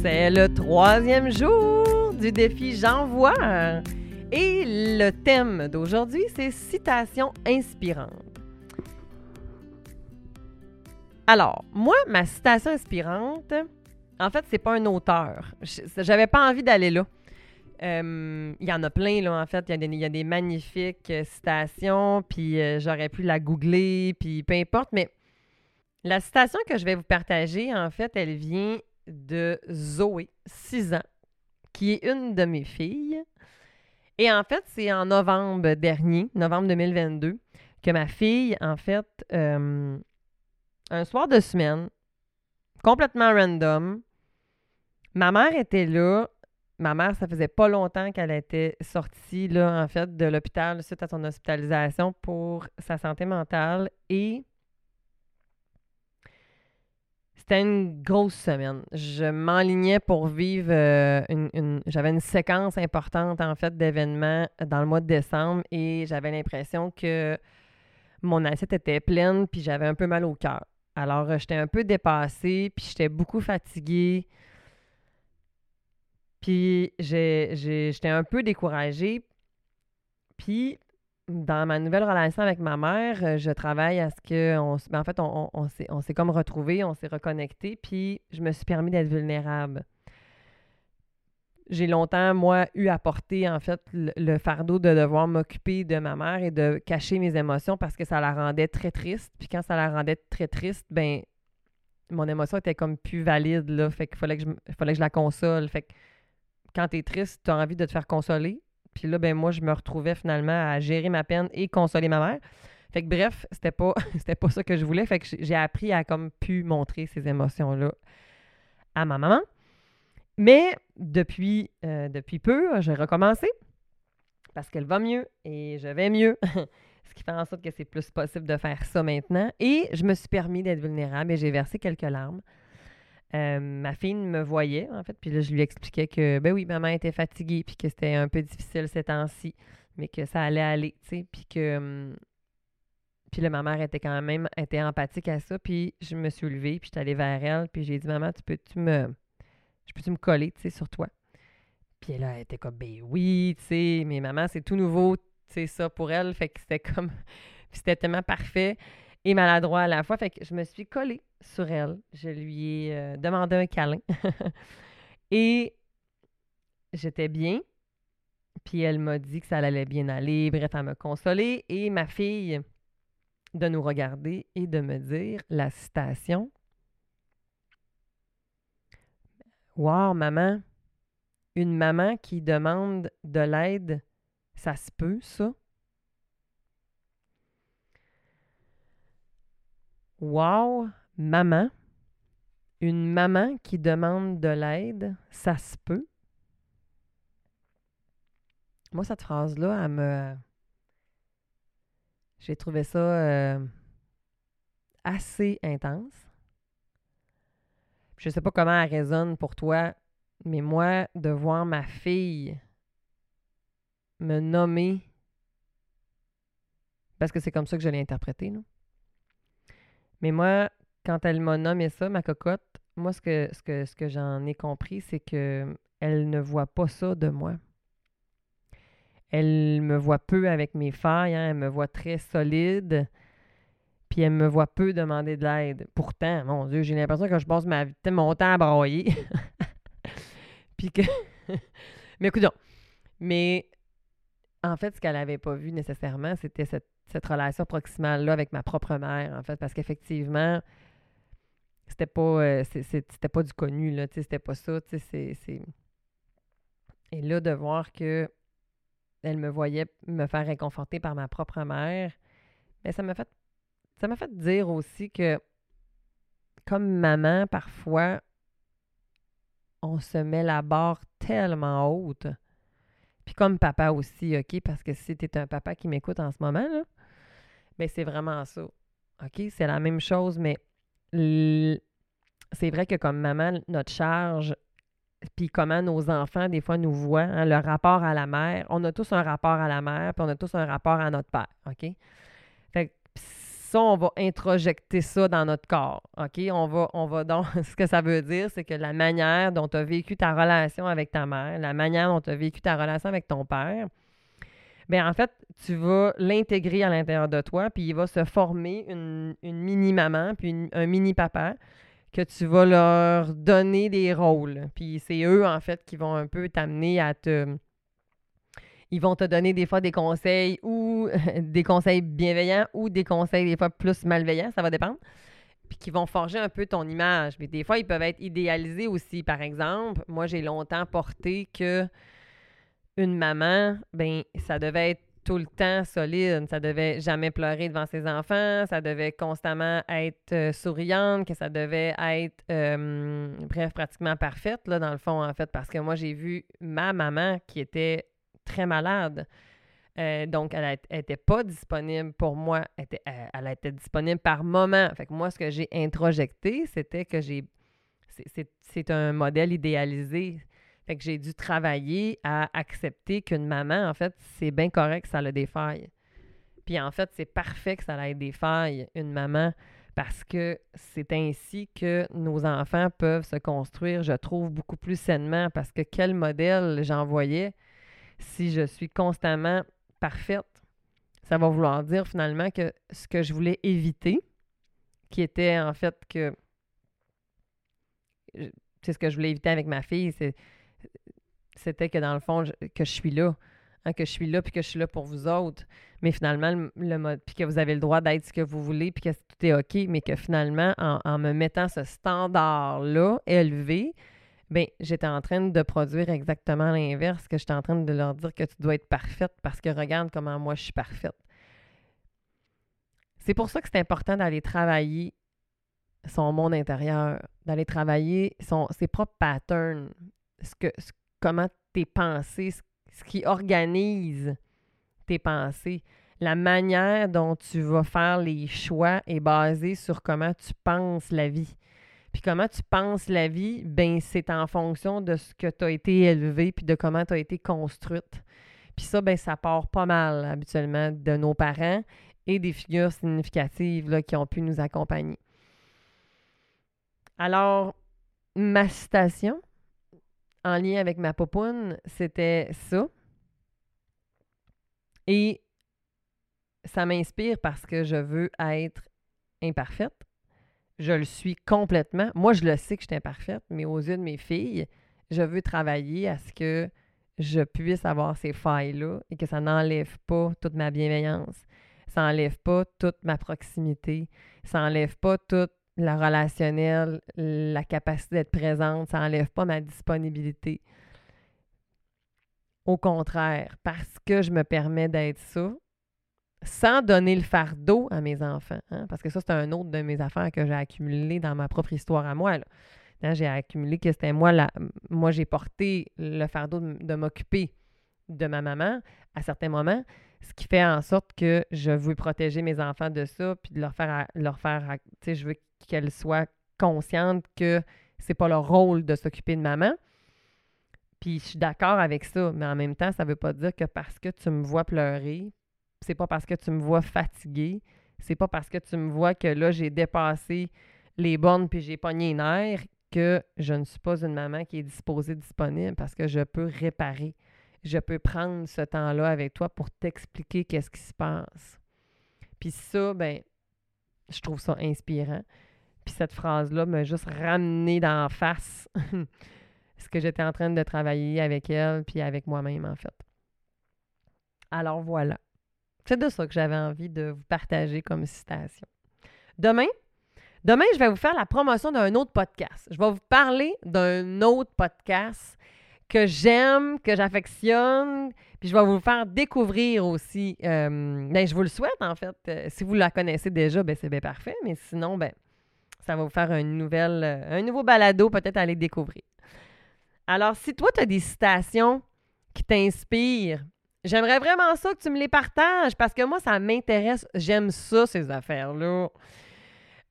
C'est le troisième jour du défi J'envoie. Et le thème d'aujourd'hui, c'est citation inspirante. Alors, moi, ma citation inspirante, en fait, c'est pas un auteur. J'avais pas envie d'aller là. Euh, il y en a plein, là, en fait. Il y, a des magnifiques euh, citations, puis euh, j'aurais pu la googler, puis peu importe. Mais la citation que je vais vous partager, en fait, elle vient de Zoé, 6 ans, qui est une de mes filles. Et en fait, c'est en novembre dernier, novembre 2022, que ma fille, en fait, un soir de semaine, complètement random, ma mère était là ma mère, ça faisait pas longtemps qu'elle était sortie, là, en fait, de l'hôpital suite à son hospitalisation pour sa santé mentale. Et c'était une grosse semaine. Je m'enlignais pour vivre euh, une, J'avais une séquence importante, en fait, d'événements dans le mois de décembre et j'avais l'impression que mon assiette était pleine puis j'avais un peu mal au cœur. Alors, euh, j'étais un peu dépassée puis j'étais beaucoup fatiguée. Puis j'étais un peu découragée. Puis dans ma nouvelle relation avec ma mère, euh, je travaille à ce que on, ben, en fait on, on, s'est comme retrouvés, on s'est reconnectés, puis je me suis permis d'être vulnérable. J'ai longtemps, moi, eu à porter, en fait, le, fardeau de devoir m'occuper de ma mère et de cacher mes émotions parce que ça la rendait très triste. Puis quand ça la rendait très triste, ben mon émotion était comme plus valide, là. Fait qu'il fallait que je, fallait que je la console. Fait que quand tu es triste, tu as envie de te faire consoler. Puis là, ben moi, je me retrouvais finalement à gérer ma peine et consoler ma mère. Fait que bref, c'était pas, pas ça que je voulais. Fait que j'ai appris à comme pu montrer ces émotions-là à ma maman. Mais depuis, euh, depuis peu, j'ai recommencé parce qu'elle va mieux et je vais mieux. Ce qui fait en sorte que c'est plus possible de faire ça maintenant. Et je me suis permis d'être vulnérable et j'ai versé quelques larmes. Euh, ma fille me voyait, en fait, puis là, je lui expliquais que, ben oui, maman était fatiguée, puis que c'était un peu difficile ces temps-ci, mais que ça allait aller, tu sais, puis que... Hum, puis là, ma mère était quand même était empathique à ça, puis je me suis levée, puis je suis allée vers elle, puis j'ai dit, maman, tu peux-tu me... Je peux-tu me coller, tu sais, sur toi? Puis elle était comme, ben oui, tu sais, mais maman, c'est tout nouveau, tu sais, ça pour elle, fait que c'était comme... c'était tellement parfait et maladroit à la fois. Fait que je me suis collée sur elle. Je lui ai euh, demandé un câlin. et j'étais bien. Puis elle m'a dit que ça allait bien aller. Bref, à me consoler. Et ma fille de nous regarder et de me dire la citation. Wow, maman, une maman qui demande de l'aide, ça se peut, ça? Wow, maman. Une maman qui demande de l'aide, ça se peut. Moi, cette phrase-là, elle me. J'ai trouvé ça euh, assez intense. Je ne sais pas comment elle résonne pour toi, mais moi, de voir ma fille me nommer, parce que c'est comme ça que je l'ai interprété, non? Mais moi, quand elle m'a nommé ça, ma cocotte, moi, ce que, ce que, ce que j'en ai compris, c'est que elle ne voit pas ça de moi. Elle me voit peu avec mes failles, hein, elle me voit très solide, puis elle me voit peu demander de l'aide. Pourtant, mon Dieu, j'ai l'impression que je passe ma, mon temps à broyer. puis que... mais écoute, mais en fait, ce qu'elle n'avait pas vu nécessairement, c'était cette cette relation proximale-là avec ma propre mère, en fait, parce qu'effectivement, c'était pas, euh, c'était pas du connu, là, c'était pas ça, c'est... Et là, de voir que elle me voyait me faire réconforter par ma propre mère, mais ben, ça m'a fait, ça m'a fait dire aussi que, comme maman, parfois, on se met la barre tellement haute. Puis comme papa aussi, OK? Parce que si tu es un papa qui m'écoute en ce moment, là, mais c'est vraiment ça. OK? C'est la même chose, mais c'est vrai que comme maman, notre charge, puis comment nos enfants, des fois, nous voient, hein, le rapport à la mère, on a tous un rapport à la mère, puis on a tous un rapport à notre père. OK? Fait ça, on va introjecter ça dans notre corps. OK? On va, on va donc, ce que ça veut dire, c'est que la manière dont tu as vécu ta relation avec ta mère, la manière dont tu as vécu ta relation avec ton père, bien, en fait, tu vas l'intégrer à l'intérieur de toi, puis il va se former une, mini-maman, puis un mini-papa, que tu vas leur donner des rôles. Puis c'est eux, en fait, qui vont un peu t'amener à te ils vont te donner des fois des conseils ou des conseils bienveillants ou des conseils des fois plus malveillants, ça va dépendre. Puis qui vont forger un peu ton image. Mais des fois, ils peuvent être idéalisés aussi. Par exemple, moi, j'ai longtemps porté que une maman, ben ça devait être tout le temps solide. Ça devait jamais pleurer devant ses enfants. Ça devait constamment être euh, souriante, que ça devait être, bref, pratiquement parfaite, là, dans le fond, en fait, parce que moi, j'ai vu ma maman qui était très malade. Euh, donc, elle n'était pas disponible pour moi. Elle était, elle, était disponible par moment. Fait que moi, ce que j'ai introjecté, c'était que j'ai. C'est un modèle idéalisé. Fait que j'ai dû travailler à accepter qu'une maman, en fait, c'est bien correct que ça a des failles. Puis en fait, c'est parfait que ça ait des failles, une maman, parce que c'est ainsi que nos enfants peuvent se construire, je trouve, beaucoup plus sainement. Parce que quel modèle j'envoyais si je suis constamment parfaite, ça va vouloir dire finalement que ce que je voulais éviter, qui était en fait que c'est ce que je voulais éviter avec ma fille, c'était que dans le fond, que je suis là. Hein, que je suis là, puis que je suis là pour vous autres. Mais finalement, le, mode, puis que vous avez le droit d'être ce que vous voulez, puis que tout est OK, mais que finalement, en, me mettant ce standard-là élevé, bien, j'étais en train de produire exactement l'inverse, que j'étais en train de leur dire que tu dois être parfaite parce que regarde comment moi je suis parfaite. C'est pour ça que c'est important d'aller travailler son monde intérieur, d'aller travailler son, ses propres patterns, ce que, comment tes pensées, ce qui organise tes pensées. La manière dont tu vas faire les choix est basée sur comment tu penses la vie. Puis comment tu penses la vie, ben c'est en fonction de ce que tu as été élevé puis de comment tu as été construite. Puis ça, ben ça part pas mal habituellement de nos parents et des figures significatives là, qui ont pu nous accompagner. Alors, ma citation en lien avec ma popoune, c'était ça. Et ça m'inspire parce que je veux être imparfaite je le suis complètement. Moi, je le sais que je suis imparfaite, mais aux yeux de mes filles, je veux travailler à ce que je puisse avoir ces failles-là et que ça n'enlève pas toute ma bienveillance. Ça n'enlève pas toute ma proximité. Ça n'enlève pas toute la relationnelle, la capacité d'être présente. Ça n'enlève pas ma disponibilité. Au contraire, parce que je me permets d'être ça, sans donner le fardeau à mes enfants. Hein, parce que ça, c'est un autre de mes affaires que j'ai accumulé dans ma propre histoire à moi. Hein, j'ai accumulé que c'était moi, la, moi j'ai porté le fardeau de, m'occuper de ma maman à certains moments, ce qui fait en sorte que je veux protéger mes enfants de ça, puis de leur faire, leur faire tu sais, je veux qu'elles soient conscientes que c'est pas leur rôle de s'occuper de maman. Puis je suis d'accord avec ça, mais en même temps, ça veut pas dire que parce que tu me vois pleurer, c'est pas parce que tu me vois fatiguée, c'est pas parce que tu me vois que là, j'ai dépassé les bornes puis j'ai pogné une air que je ne suis pas une maman qui est disposée, disponible, parce que je peux réparer. Je peux prendre ce temps-là avec toi pour t'expliquer qu'est-ce qui se passe. Puis ça, ben, je trouve ça inspirant. Puis cette phrase-là m'a juste ramené d'en face ce que j'étais en train de travailler avec elle, puis avec moi-même, en fait. Alors voilà. C'est de ça que j'avais envie de vous partager comme citation. Demain, demain, je vais vous faire la promotion d'un autre podcast. Je vais vous parler d'un autre podcast que j'aime, que j'affectionne, puis je vais vous faire découvrir aussi. Euh, ben, je vous le souhaite, en fait. Euh, si vous la connaissez déjà, ben, c'est bien parfait, mais sinon, ben, ça va vous faire une nouvelle, euh, un nouveau balado peut-être à aller découvrir. Alors, si toi, tu as des citations qui t'inspirent, J'aimerais vraiment ça que tu me les partages parce que moi, ça m'intéresse. J'aime ça, ces affaires-là.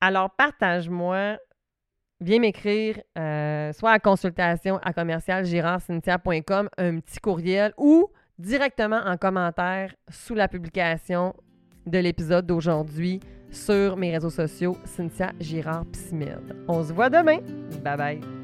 Alors, partage-moi. Viens m'écrire, euh, soit à consultation à commercial un petit courriel ou directement en commentaire sous la publication de l'épisode d'aujourd'hui sur mes réseaux sociaux, Cynthia Girard Psimid. On se voit demain. Bye bye.